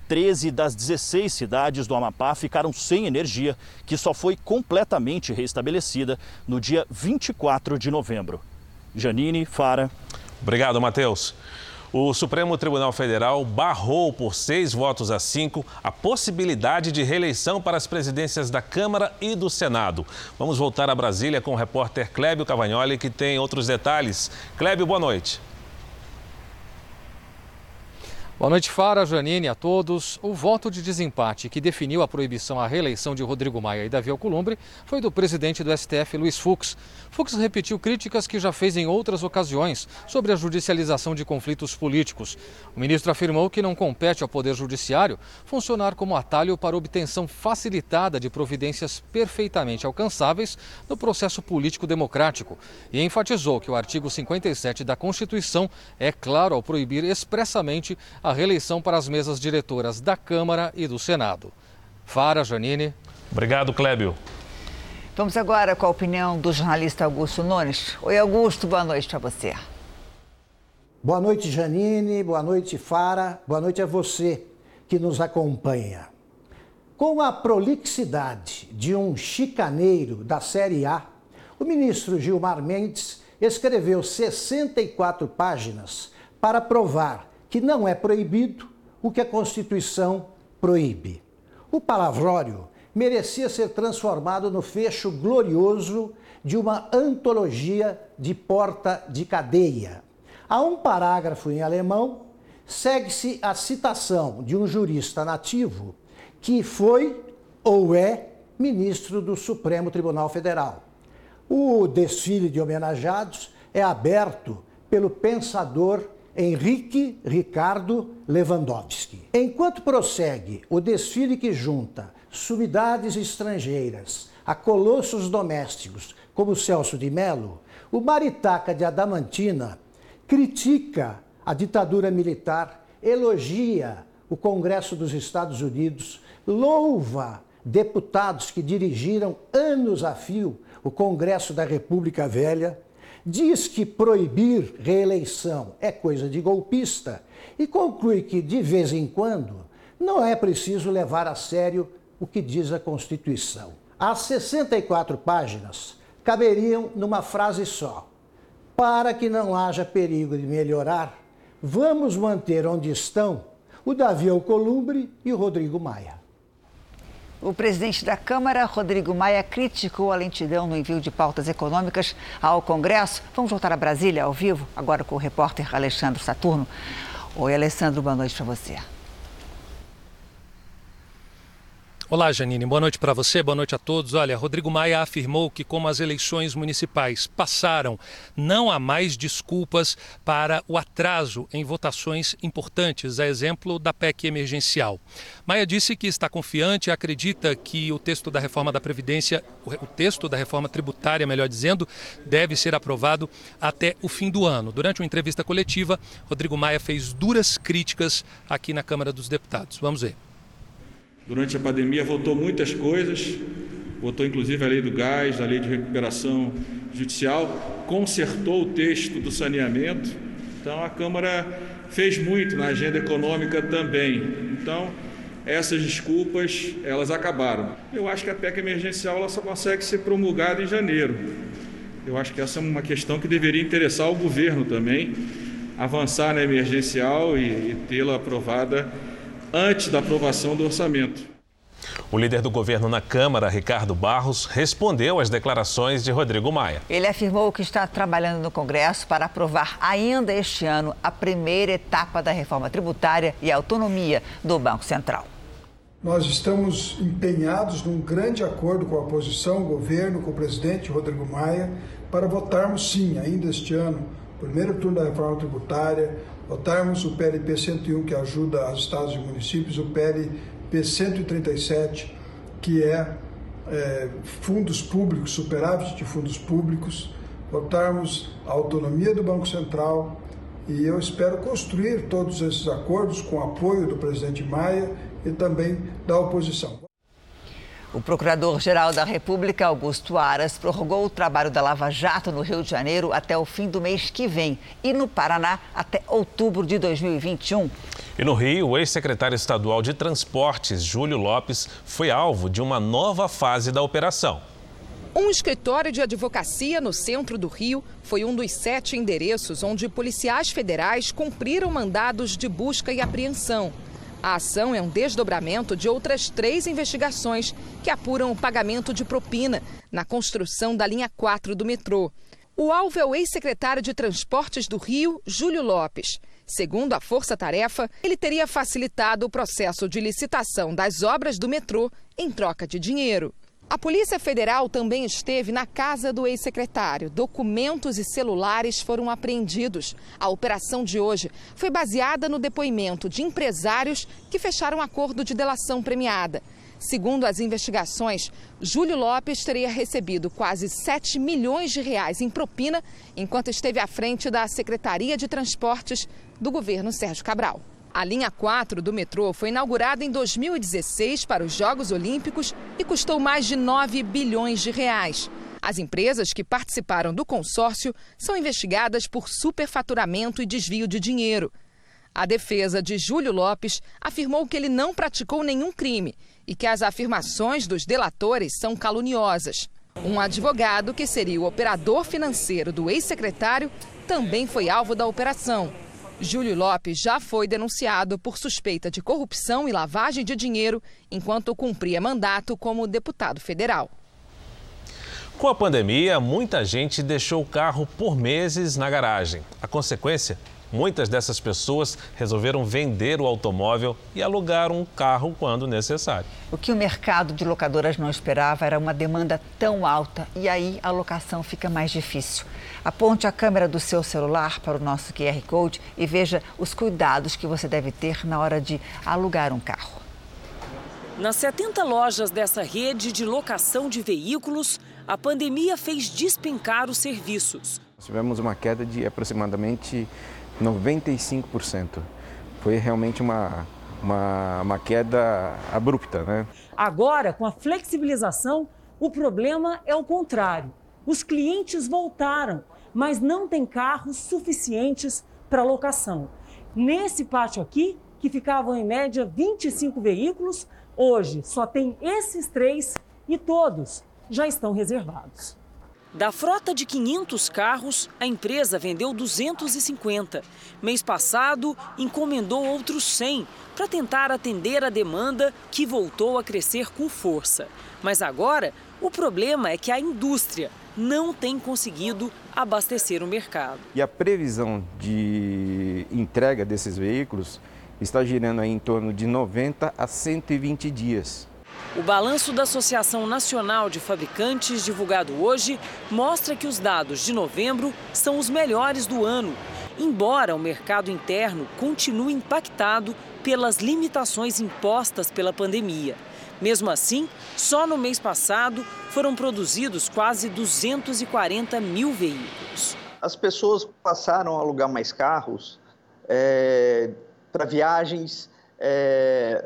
13 das 16 cidades do Amapá ficaram sem energia, que só foi completamente restabelecida no dia 24 de novembro. Janine, Fara. Obrigado, Matheus. O Supremo Tribunal Federal barrou por seis votos a cinco a possibilidade de reeleição para as presidências da Câmara e do Senado. Vamos voltar a Brasília com o repórter Clébio Cavagnoli, que tem outros detalhes. Clébio, boa noite. Boa noite, Fara, Janine, a todos. O voto de desempate que definiu a proibição à reeleição de Rodrigo Maia e Davi Alcolumbre foi do presidente do STF, Luiz Fux. Fux repetiu críticas que já fez em outras ocasiões sobre a judicialização de conflitos políticos. O ministro afirmou que não compete ao Poder Judiciário funcionar como atalho para obtenção facilitada de providências perfeitamente alcançáveis no processo político democrático e enfatizou que o artigo 57 da Constituição é claro ao proibir expressamente a reeleição para as mesas diretoras da Câmara e do Senado. Fara, Janine. Obrigado, Clébio. Vamos agora com a opinião do jornalista Augusto Nunes. Oi, Augusto, boa noite para você. Boa noite, Janine. Boa noite, Fara. Boa noite a você que nos acompanha. Com a prolixidade de um chicaneiro da Série A, o ministro Gilmar Mendes escreveu 64 páginas para provar que não é proibido o que a Constituição proíbe. O palavrório merecia ser transformado no fecho glorioso de uma antologia de porta de cadeia. Há um parágrafo em alemão, segue-se a citação de um jurista nativo que foi ou é ministro do Supremo Tribunal Federal. O desfile de homenageados é aberto pelo pensador Henrique Ricardo Lewandowski. Enquanto prossegue o desfile que junta sumidades estrangeiras a colossos domésticos como Celso de Mello, o Maritaca de Adamantina critica a ditadura militar, elogia o Congresso dos Estados Unidos, louva deputados que dirigiram anos a fio o Congresso da República Velha diz que proibir reeleição é coisa de golpista e conclui que, de vez em quando, não é preciso levar a sério o que diz a Constituição. As 64 páginas caberiam numa frase só. Para que não haja perigo de melhorar, vamos manter onde estão o Davi Alcolumbre e o Rodrigo Maia. O presidente da Câmara, Rodrigo Maia, criticou a lentidão no envio de pautas econômicas ao Congresso. Vamos voltar a Brasília ao vivo, agora com o repórter Alexandre Saturno. Oi, Alessandro, boa noite para você. Olá, Janine. Boa noite para você, boa noite a todos. Olha, Rodrigo Maia afirmou que, como as eleições municipais passaram, não há mais desculpas para o atraso em votações importantes, a exemplo da PEC emergencial. Maia disse que está confiante e acredita que o texto da reforma da Previdência, o texto da reforma tributária, melhor dizendo, deve ser aprovado até o fim do ano. Durante uma entrevista coletiva, Rodrigo Maia fez duras críticas aqui na Câmara dos Deputados. Vamos ver. Durante a pandemia votou muitas coisas, votou inclusive a lei do gás, a lei de recuperação judicial, consertou o texto do saneamento. Então a Câmara fez muito na agenda econômica também. Então, essas desculpas, elas acabaram. Eu acho que a PEC emergencial ela só consegue ser promulgada em janeiro. Eu acho que essa é uma questão que deveria interessar o governo também, avançar na emergencial e, e tê-la aprovada antes da aprovação do orçamento. O líder do governo na Câmara, Ricardo Barros, respondeu às declarações de Rodrigo Maia. Ele afirmou que está trabalhando no Congresso para aprovar ainda este ano a primeira etapa da reforma tributária e autonomia do Banco Central. Nós estamos empenhados num grande acordo com a oposição, o governo, com o presidente Rodrigo Maia, para votarmos sim, ainda este ano, primeiro turno da reforma tributária, votarmos o PLP 101, que ajuda os estados e municípios, o PL P137, que é, é fundos públicos, superávit de fundos públicos, votarmos a autonomia do Banco Central e eu espero construir todos esses acordos com o apoio do presidente Maia e também da oposição. O Procurador-Geral da República, Augusto Aras, prorrogou o trabalho da Lava Jato no Rio de Janeiro até o fim do mês que vem e no Paraná até outubro de 2021. E no Rio, o ex-secretário estadual de Transportes, Júlio Lopes, foi alvo de uma nova fase da operação. Um escritório de advocacia no centro do Rio foi um dos sete endereços onde policiais federais cumpriram mandados de busca e apreensão. A ação é um desdobramento de outras três investigações que apuram o pagamento de propina na construção da linha 4 do metrô. O alvo é o ex-secretário de Transportes do Rio, Júlio Lopes. Segundo a Força Tarefa, ele teria facilitado o processo de licitação das obras do metrô em troca de dinheiro. A Polícia Federal também esteve na casa do ex-secretário. Documentos e celulares foram apreendidos. A operação de hoje foi baseada no depoimento de empresários que fecharam acordo de delação premiada. Segundo as investigações, Júlio Lopes teria recebido quase 7 milhões de reais em propina enquanto esteve à frente da Secretaria de Transportes do governo Sérgio Cabral. A linha 4 do metrô foi inaugurada em 2016 para os Jogos Olímpicos e custou mais de 9 bilhões de reais. As empresas que participaram do consórcio são investigadas por superfaturamento e desvio de dinheiro. A defesa de Júlio Lopes afirmou que ele não praticou nenhum crime e que as afirmações dos delatores são caluniosas. Um advogado, que seria o operador financeiro do ex-secretário, também foi alvo da operação. Júlio Lopes já foi denunciado por suspeita de corrupção e lavagem de dinheiro enquanto cumpria mandato como deputado federal. Com a pandemia, muita gente deixou o carro por meses na garagem. A consequência Muitas dessas pessoas resolveram vender o automóvel e alugar um carro quando necessário. O que o mercado de locadoras não esperava era uma demanda tão alta e aí a locação fica mais difícil. Aponte a câmera do seu celular para o nosso QR Code e veja os cuidados que você deve ter na hora de alugar um carro. Nas 70 lojas dessa rede de locação de veículos, a pandemia fez despencar os serviços. Tivemos uma queda de aproximadamente 95%. Foi realmente uma, uma, uma queda abrupta. Né? Agora, com a flexibilização, o problema é o contrário. Os clientes voltaram, mas não tem carros suficientes para locação. Nesse pátio aqui, que ficavam em média 25 veículos, hoje só tem esses três e todos já estão reservados. Da frota de 500 carros, a empresa vendeu 250. Mês passado, encomendou outros 100 para tentar atender a demanda que voltou a crescer com força. Mas agora, o problema é que a indústria não tem conseguido abastecer o mercado. E a previsão de entrega desses veículos está girando em torno de 90 a 120 dias. O balanço da Associação Nacional de Fabricantes, divulgado hoje, mostra que os dados de novembro são os melhores do ano, embora o mercado interno continue impactado pelas limitações impostas pela pandemia. Mesmo assim, só no mês passado foram produzidos quase 240 mil veículos. As pessoas passaram a alugar mais carros é, para viagens, é,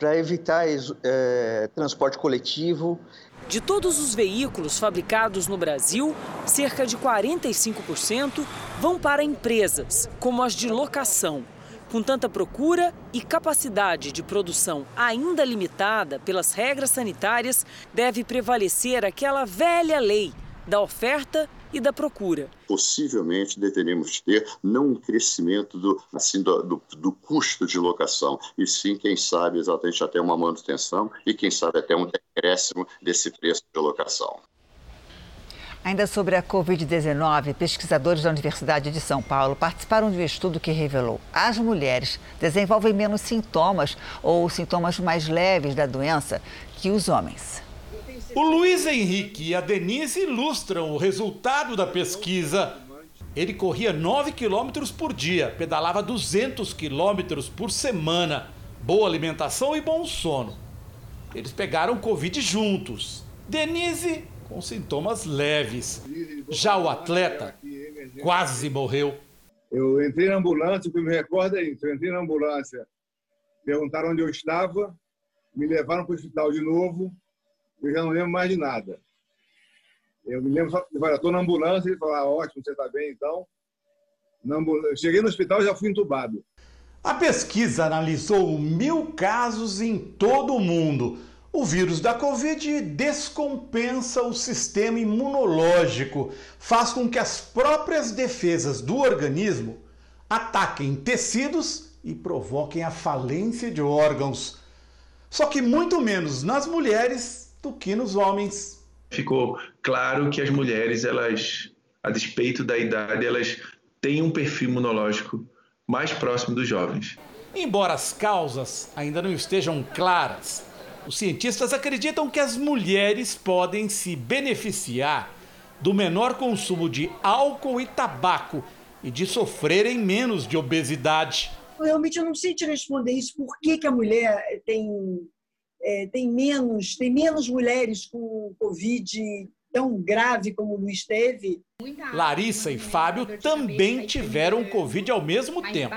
para evitar é, transporte coletivo. De todos os veículos fabricados no Brasil, cerca de 45% vão para empresas, como as de locação. Com tanta procura e capacidade de produção ainda limitada pelas regras sanitárias, deve prevalecer aquela velha lei da oferta e da procura. Possivelmente deveremos ter não um crescimento do, assim, do, do, do, custo de locação, e sim, quem sabe, exatamente até uma manutenção e quem sabe até um decréscimo desse preço de locação. Ainda sobre a Covid-19, pesquisadores da Universidade de São Paulo participaram de um estudo que revelou as mulheres desenvolvem menos sintomas ou sintomas mais leves da doença que os homens. O Luiz Henrique e a Denise ilustram o resultado da pesquisa. Ele corria 9 quilômetros por dia, pedalava 200 quilômetros por semana. Boa alimentação e bom sono. Eles pegaram Covid juntos. Denise com sintomas leves. Já o atleta quase morreu. Eu entrei na ambulância, o que me recordo é isso. Eu entrei na ambulância, perguntaram onde eu estava, me levaram para o hospital de novo, eu já não lembro mais de nada. Eu me lembro que estou na ambulância, ele falou, ah, ótimo, você está bem então. Cheguei no hospital já fui entubado. A pesquisa analisou mil casos em todo o mundo o vírus da Covid descompensa o sistema imunológico, faz com que as próprias defesas do organismo ataquem tecidos e provoquem a falência de órgãos. Só que muito menos nas mulheres do que nos homens. Ficou claro que as mulheres, elas, a despeito da idade, elas têm um perfil imunológico mais próximo dos jovens. Embora as causas ainda não estejam claras, os cientistas acreditam que as mulheres podem se beneficiar do menor consumo de álcool e tabaco e de sofrerem menos de obesidade. Realmente eu não sei te responder isso. Por que, que a mulher tem, é, tem, menos, tem menos mulheres com Covid tão grave como o Luiz teve? Larissa e Fábio também tiveram Covid ao mesmo tempo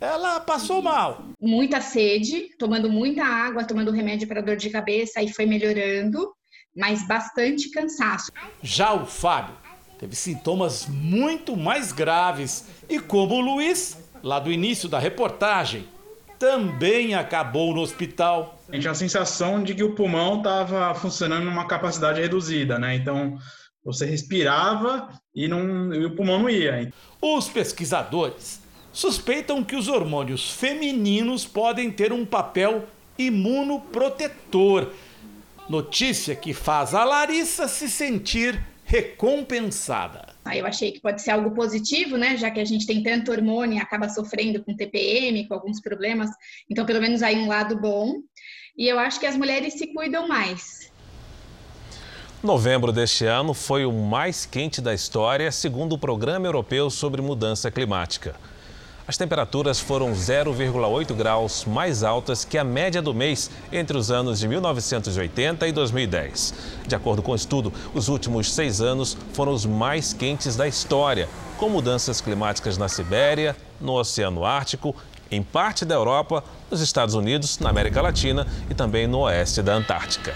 ela passou mal. Muita sede, tomando muita água, tomando remédio para dor de cabeça e foi melhorando, mas bastante cansaço. Já o Fábio teve sintomas muito mais graves e, como o Luiz, lá do início da reportagem, também acabou no hospital. A gente tinha a sensação de que o pulmão estava funcionando numa capacidade reduzida, né? Então você respirava e, não, e o pulmão não ia. Os pesquisadores suspeitam que os hormônios femininos podem ter um papel imunoprotetor. Notícia que faz a Larissa se sentir recompensada. Eu achei que pode ser algo positivo, né? Já que a gente tem tanto hormônio e acaba sofrendo com TPM, com alguns problemas. Então, pelo menos aí um lado bom. E eu acho que as mulheres se cuidam mais. Novembro deste ano foi o mais quente da história, segundo o Programa Europeu sobre Mudança Climática. As temperaturas foram 0,8 graus mais altas que a média do mês entre os anos de 1980 e 2010. De acordo com o estudo, os últimos seis anos foram os mais quentes da história, com mudanças climáticas na Sibéria, no Oceano Ártico, em parte da Europa, nos Estados Unidos, na América Latina e também no oeste da Antártica.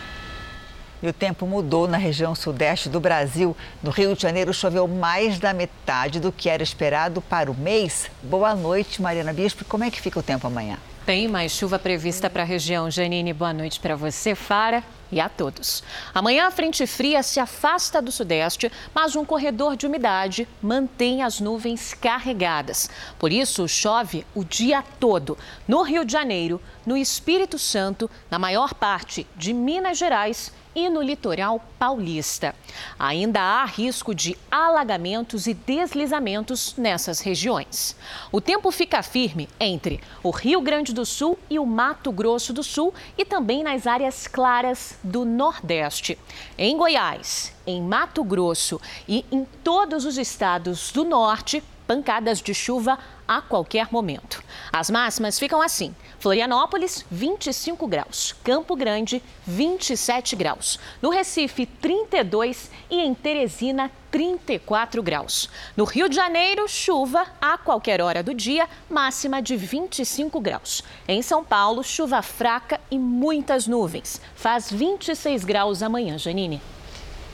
E o tempo mudou na região sudeste do Brasil. No Rio de Janeiro choveu mais da metade do que era esperado para o mês. Boa noite, Mariana Bispo. Como é que fica o tempo amanhã? Tem mais chuva prevista para a região. Janine, boa noite para você, Fara, e a todos. Amanhã a frente fria se afasta do sudeste, mas um corredor de umidade mantém as nuvens carregadas. Por isso, chove o dia todo no Rio de Janeiro, no Espírito Santo, na maior parte de Minas Gerais e no litoral paulista. Ainda há risco de alagamentos e deslizamentos nessas regiões. O tempo fica firme entre o Rio Grande do Sul e o Mato Grosso do Sul e também nas áreas claras do Nordeste. Em Goiás, em Mato Grosso e em todos os estados do Norte, pancadas de chuva a qualquer momento. As máximas ficam assim: Florianópolis, 25 graus, Campo Grande, 27 graus, no Recife, 32 e em Teresina, 34 graus. No Rio de Janeiro, chuva a qualquer hora do dia, máxima de 25 graus. Em São Paulo, chuva fraca e muitas nuvens. Faz 26 graus amanhã, Janine.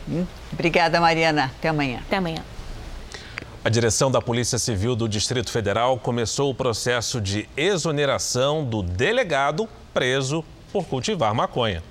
Hum, obrigada, Mariana. Até amanhã. Até amanhã. A direção da Polícia Civil do Distrito Federal começou o processo de exoneração do delegado preso por cultivar maconha.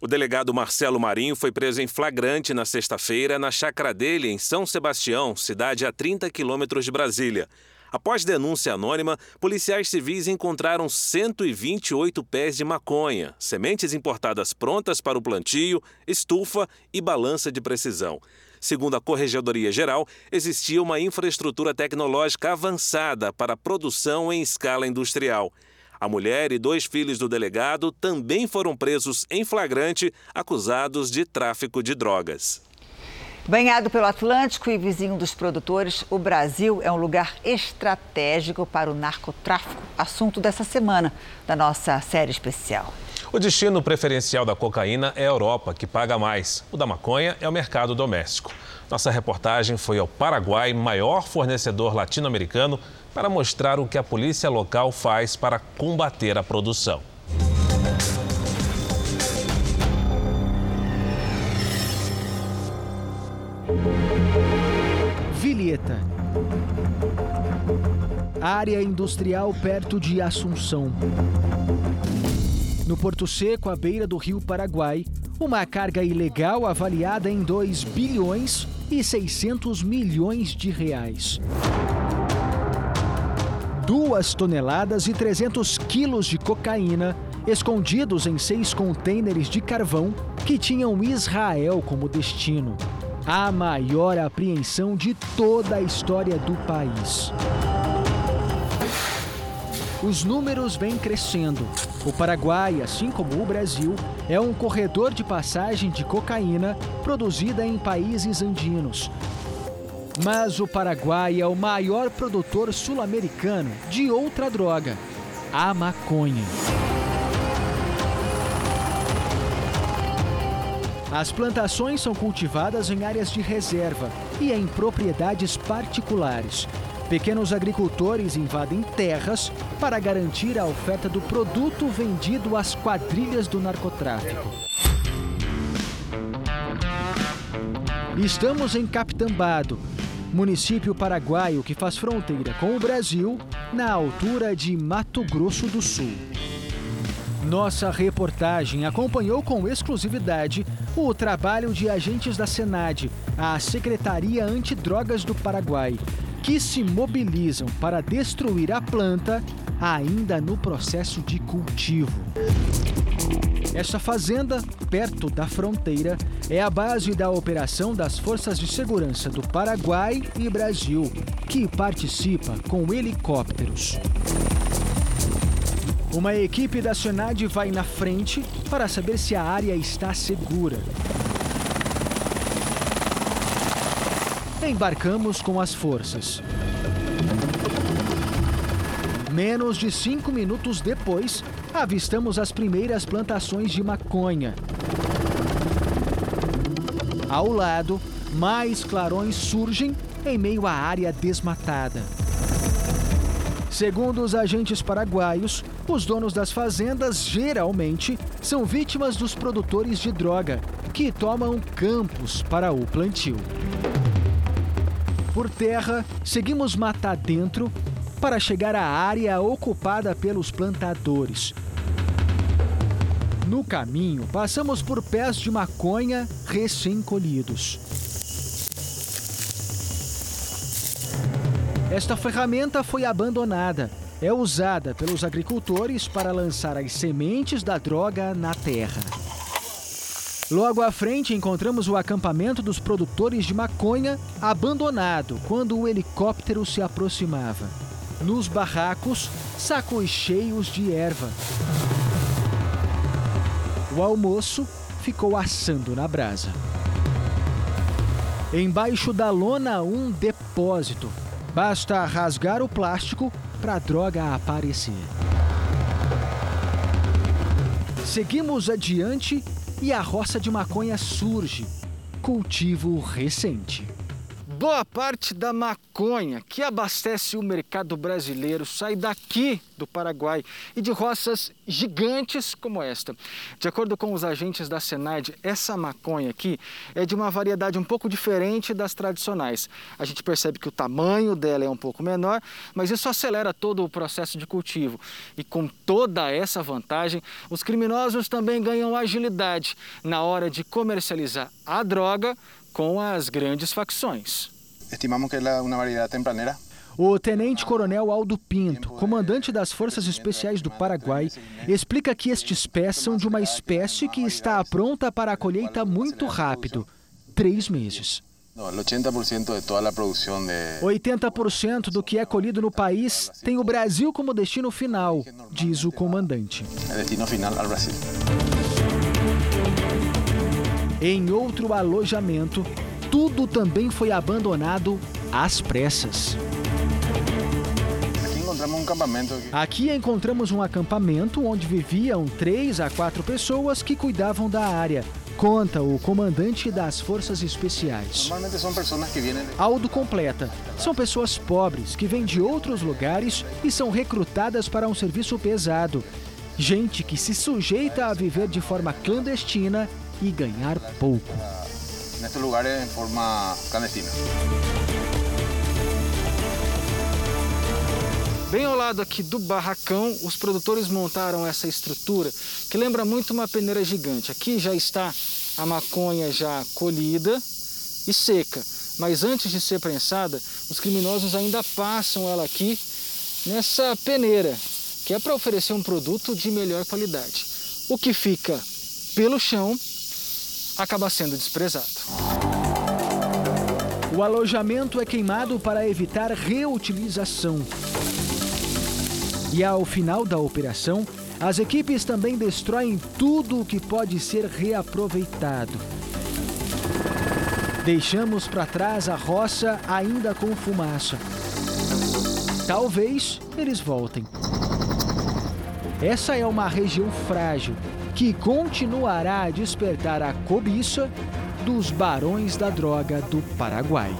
O delegado Marcelo Marinho foi preso em flagrante na sexta-feira na chácara dele, em São Sebastião, cidade a 30 quilômetros de Brasília. Após denúncia anônima, policiais civis encontraram 128 pés de maconha, sementes importadas prontas para o plantio, estufa e balança de precisão. Segundo a Corregedoria Geral, existia uma infraestrutura tecnológica avançada para produção em escala industrial. A mulher e dois filhos do delegado também foram presos em flagrante, acusados de tráfico de drogas. Banhado pelo Atlântico e vizinho dos produtores, o Brasil é um lugar estratégico para o narcotráfico, assunto dessa semana da nossa série especial. O destino preferencial da cocaína é a Europa, que paga mais. O da maconha é o mercado doméstico. Nossa reportagem foi ao Paraguai, maior fornecedor latino-americano, para mostrar o que a polícia local faz para combater a produção. Vilieta. Área industrial perto de Assunção. No Porto Seco, à beira do rio Paraguai, uma carga ilegal avaliada em 2 bilhões e 600 milhões de reais. Duas toneladas e 300 quilos de cocaína escondidos em seis contêineres de carvão que tinham Israel como destino a maior apreensão de toda a história do país. Os números vêm crescendo. O Paraguai, assim como o Brasil, é um corredor de passagem de cocaína produzida em países andinos. Mas o Paraguai é o maior produtor sul-americano de outra droga, a maconha. As plantações são cultivadas em áreas de reserva e em propriedades particulares. Pequenos agricultores invadem terras para garantir a oferta do produto vendido às quadrilhas do narcotráfico. Estamos em Capitambado, município paraguaio que faz fronteira com o Brasil, na altura de Mato Grosso do Sul. Nossa reportagem acompanhou com exclusividade o trabalho de agentes da Senad, a Secretaria Antidrogas do Paraguai, que se mobilizam para destruir a planta ainda no processo de cultivo. Esta fazenda, perto da fronteira, é a base da operação das Forças de Segurança do Paraguai e Brasil, que participa com helicópteros. Uma equipe da Senad vai na frente para saber se a área está segura. Embarcamos com as forças. Menos de cinco minutos depois, avistamos as primeiras plantações de maconha. Ao lado, mais clarões surgem em meio à área desmatada. Segundo os agentes paraguaios, os donos das fazendas geralmente são vítimas dos produtores de droga, que tomam campos para o plantio. Por terra, seguimos mata dentro para chegar à área ocupada pelos plantadores. No caminho, passamos por pés de maconha recém-colhidos. Esta ferramenta foi abandonada. É usada pelos agricultores para lançar as sementes da droga na terra. Logo à frente encontramos o acampamento dos produtores de maconha abandonado quando o helicóptero se aproximava. Nos barracos, sacos cheios de erva. O almoço ficou assando na brasa. Embaixo da lona, um depósito. Basta rasgar o plástico para a droga aparecer. Seguimos adiante e a roça de maconha surge. Cultivo recente. Boa parte da maconha que abastece o mercado brasileiro sai daqui do Paraguai e de roças gigantes como esta. De acordo com os agentes da Senad, essa maconha aqui é de uma variedade um pouco diferente das tradicionais. A gente percebe que o tamanho dela é um pouco menor, mas isso acelera todo o processo de cultivo. E com toda essa vantagem, os criminosos também ganham agilidade na hora de comercializar a droga com as grandes facções. Estimamos que é uma variedade tempraneira. O tenente-coronel Aldo Pinto, comandante das Forças Especiais do Paraguai, explica que estes pés são de uma espécie que está pronta para a colheita muito rápido três meses. 80% do que é colhido no país tem o Brasil como destino final, diz o comandante. Destino final ao Brasil. Em outro alojamento, tudo também foi abandonado às pressas. Aqui encontramos um acampamento. Aqui encontramos um acampamento onde viviam três a quatro pessoas que cuidavam da área. Conta o comandante das Forças Especiais. Normalmente são pessoas que vêm. Aldo completa. São pessoas pobres que vêm de outros lugares e são recrutadas para um serviço pesado. Gente que se sujeita a viver de forma clandestina e ganhar pouco. Neste lugar em forma clandestina. Bem ao lado aqui do barracão, os produtores montaram essa estrutura que lembra muito uma peneira gigante. Aqui já está a maconha já colhida e seca, mas antes de ser prensada, os criminosos ainda passam ela aqui nessa peneira, que é para oferecer um produto de melhor qualidade. O que fica pelo chão acaba sendo desprezado. O alojamento é queimado para evitar reutilização. E ao final da operação, as equipes também destroem tudo o que pode ser reaproveitado. Deixamos para trás a roça ainda com fumaça. Talvez eles voltem. Essa é uma região frágil que continuará a despertar a cobiça dos barões da droga do Paraguai.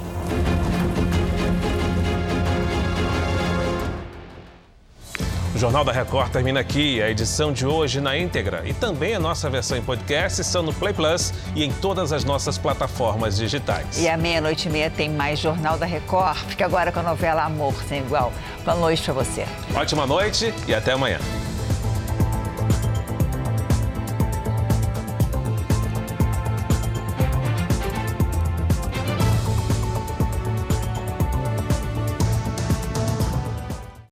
O Jornal da Record termina aqui. A edição de hoje na íntegra e também a nossa versão em podcast estão no Play Plus e em todas as nossas plataformas digitais. E à meia-noite e meia tem mais Jornal da Record. Fica agora com a novela Amor Sem Igual. Boa noite para você. Ótima noite e até amanhã.